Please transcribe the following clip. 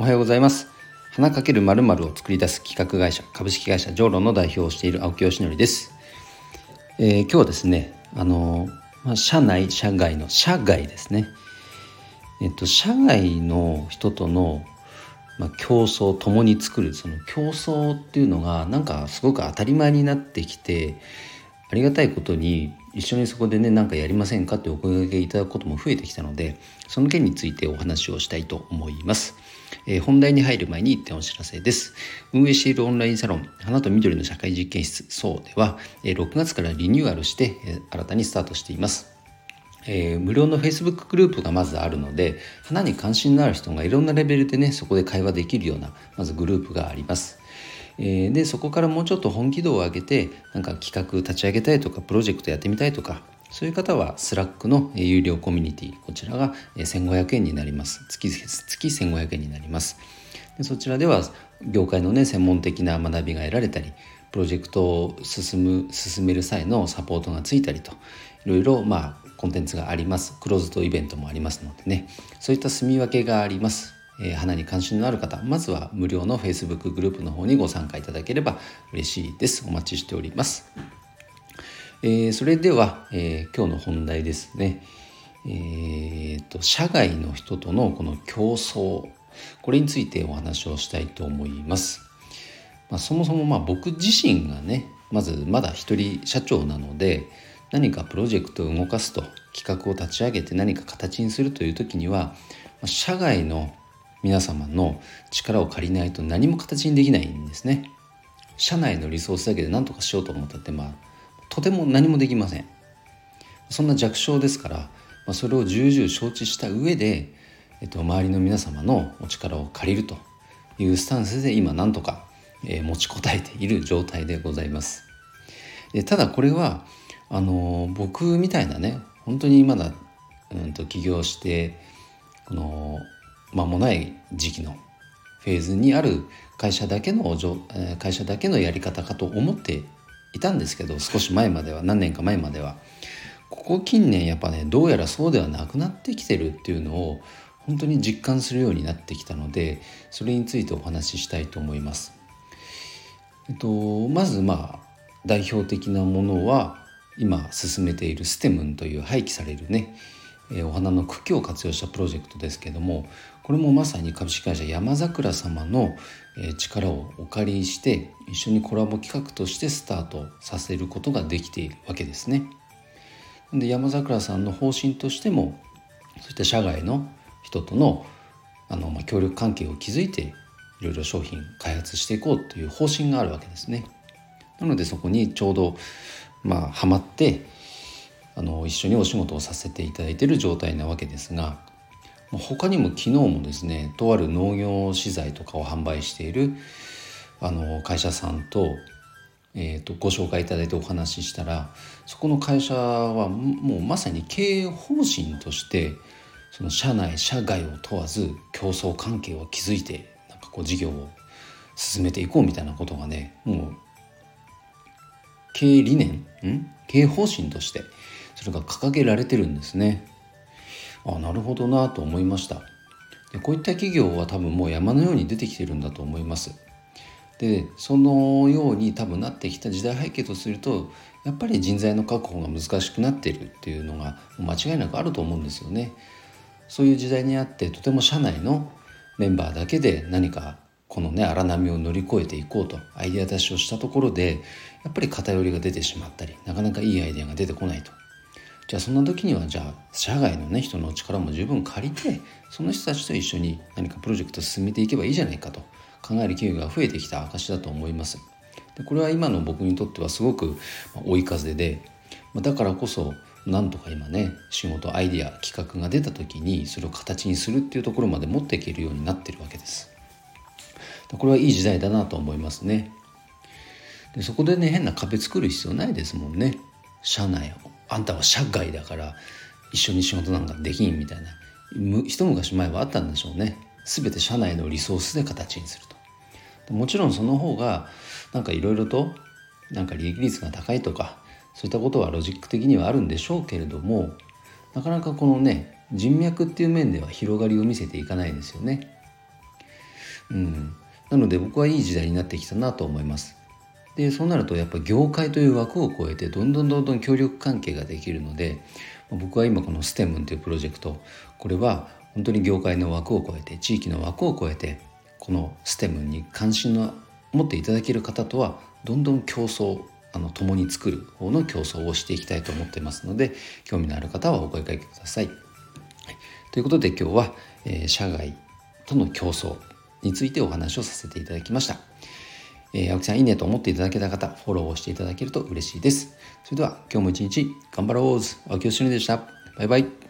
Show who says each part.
Speaker 1: おはようございます。花かけるまるを作り出す企画会社株式会社ジョーロの代表をしている青木よしのりです、えー、今日はですねあのまあ、社内社外の社外ですね。えっと社外の人とのまあ、競争共に作るその競争っていうのがなんかすごく当たり前になってきてありがたいことに一緒にそこでね何かやりませんかってお声掛けいただくことも増えてきたのでその件についてお話をしたいと思います、えー、本題に入る前に一点お知らせです。運営しているオンラインサロン花と緑の社会実験室そうでは、えー、6月からリニューアルして、えー、新たにスタートしています。えー、無料の Facebook グループがまずあるので花に関心のある人がいろんなレベルでねそこで会話できるようなまずグループがあります。え、でそこからもうちょっと本気度を上げてなんか企画立ち上げたいとかプロジェクトやってみたいとかそういう方は Slack の有料コミュニティこちらが1500円になります。月月1500円になります。でそちらでは業界のね専門的な学びが得られたりプロジェクトを進む進める際のサポートがついたりといろいろまあコンテンツがあります。クローズドイベントもありますのでね。そういった住み分けがあります。え、花に関心のある方まずは無料の Facebook グループの方にご参加いただければ嬉しいです。お待ちしております、えー、それでは、えー、今日の本題ですね。えーと、社外の人とのこの競争。これについてお話をしたいと思います、まあ、そもそもまあ僕自身がねまずまだ一人社長なので何かプロジェクトを動かすと企画を立ち上げて何か形にするという時には社外の皆様の力を借りないと何も形にできないんですね。社内のリソースだけで何とかしようと思ったってまあとても何もできません。そんな弱小ですから、まあ、それを重々承知した上で、えっと、周りの皆様のお力を借りるというスタンスで今何とか、えー、持ちこたえている状態でございます。でただこれはあの、僕みたいなね本当にまだ、うんと起業してこの間もない時期のフェーズにある会社だけの会社だけのやり方かと思っていたんですけど少し前までは何年か前まではここ近年やっぱねどうやらそうではなくなってきてるっていうのを本当に実感するようになってきたのでそれについてお話ししたいと思います。えっと、まずまあ代表的なものは今進めているステムンという廃棄されるねえお花の茎を活用したプロジェクトですけどもこれもまさに株式会社山桜様の、え力をお借りして一緒にコラボ企画としてスタートさせることができているわけですね。で山桜さんの方針としてもそういった社外の人とのあの、ま、協力関係を築いていろいろ商品開発していこうという方針があるわけですね。なのでそこにちょうどまあハマってあの一緒にお仕事をさせていただいている状態なわけですが他にも昨日もですねとある農業資材とかを販売しているあの会社さんと,、えーと、ご紹介いただいてお話ししたらそこの会社はもうまさに経営方針としてその社内社外を問わず競争関係を築いてなんかこう事業を進めていこうみたいなことがねもう経営理念ん？経営方針としてそれが掲げられてるんですね。あなるほどなと思いました。でこういった企業は多分もう山のように出てきてるんだと思います。でそのように多分なってきた時代背景とするとやっぱり人材の確保が難しくなっているっていうのが間違いなくあると思うんですよね。そういう時代にあってとても社内のメンバーだけで何かこのね荒波を乗り越えていこうとアイデア出しをしたところでやっぱり偏りが出てしまったりなかなかいいアイデアが出てこないと。じゃあそんな時にはじゃあ社外のね人の力も十分借りてその人たちと一緒に何かプロジェクト進めていけばいいじゃないかと考える企業が増えてきた証だと思います。でこれは今の僕にとってはすごく追い風でだからこそなんとか今ね仕事アイディア企画が出た時にそれを形にするっていうところまで持っていけるようになってるわけです。これはいい時代だなと思いますね。でそこでね変な壁作る必要ないですもんね。社内をあんたは社外だから一緒に仕事なんかできんみたいな。一昔前はあったんでしょうね。全て社内のリソースで形にすると。もちろんその方がなんかいろいろとなんか利益率が高いとかそういったことはロジック的にはあるんでしょうけれどもなかなかこのね人脈っていう面では広がりを見せていかないですよね。うん、なので僕はいい時代になってきたなと思います。でそうなるとやっぱ業界という枠を超えてどんどんどんどん協力関係ができるので僕は今この STEM というプロジェクトこれは本当に業界の枠を超えて地域の枠を超えてこの STEM に関心の持っていただける方とはどんどん競争あの共に作る方の競争をしていきたいと思ってますので興味のある方はお声かけください。ということで今日は、えー、社外との競争についてお話をさせていただきました。えー、青木さんいいねと思っていただけた方、フォローをしていただけると嬉しいです。それでは今日も一日頑張ろう青木よしのりでした。バイバイ。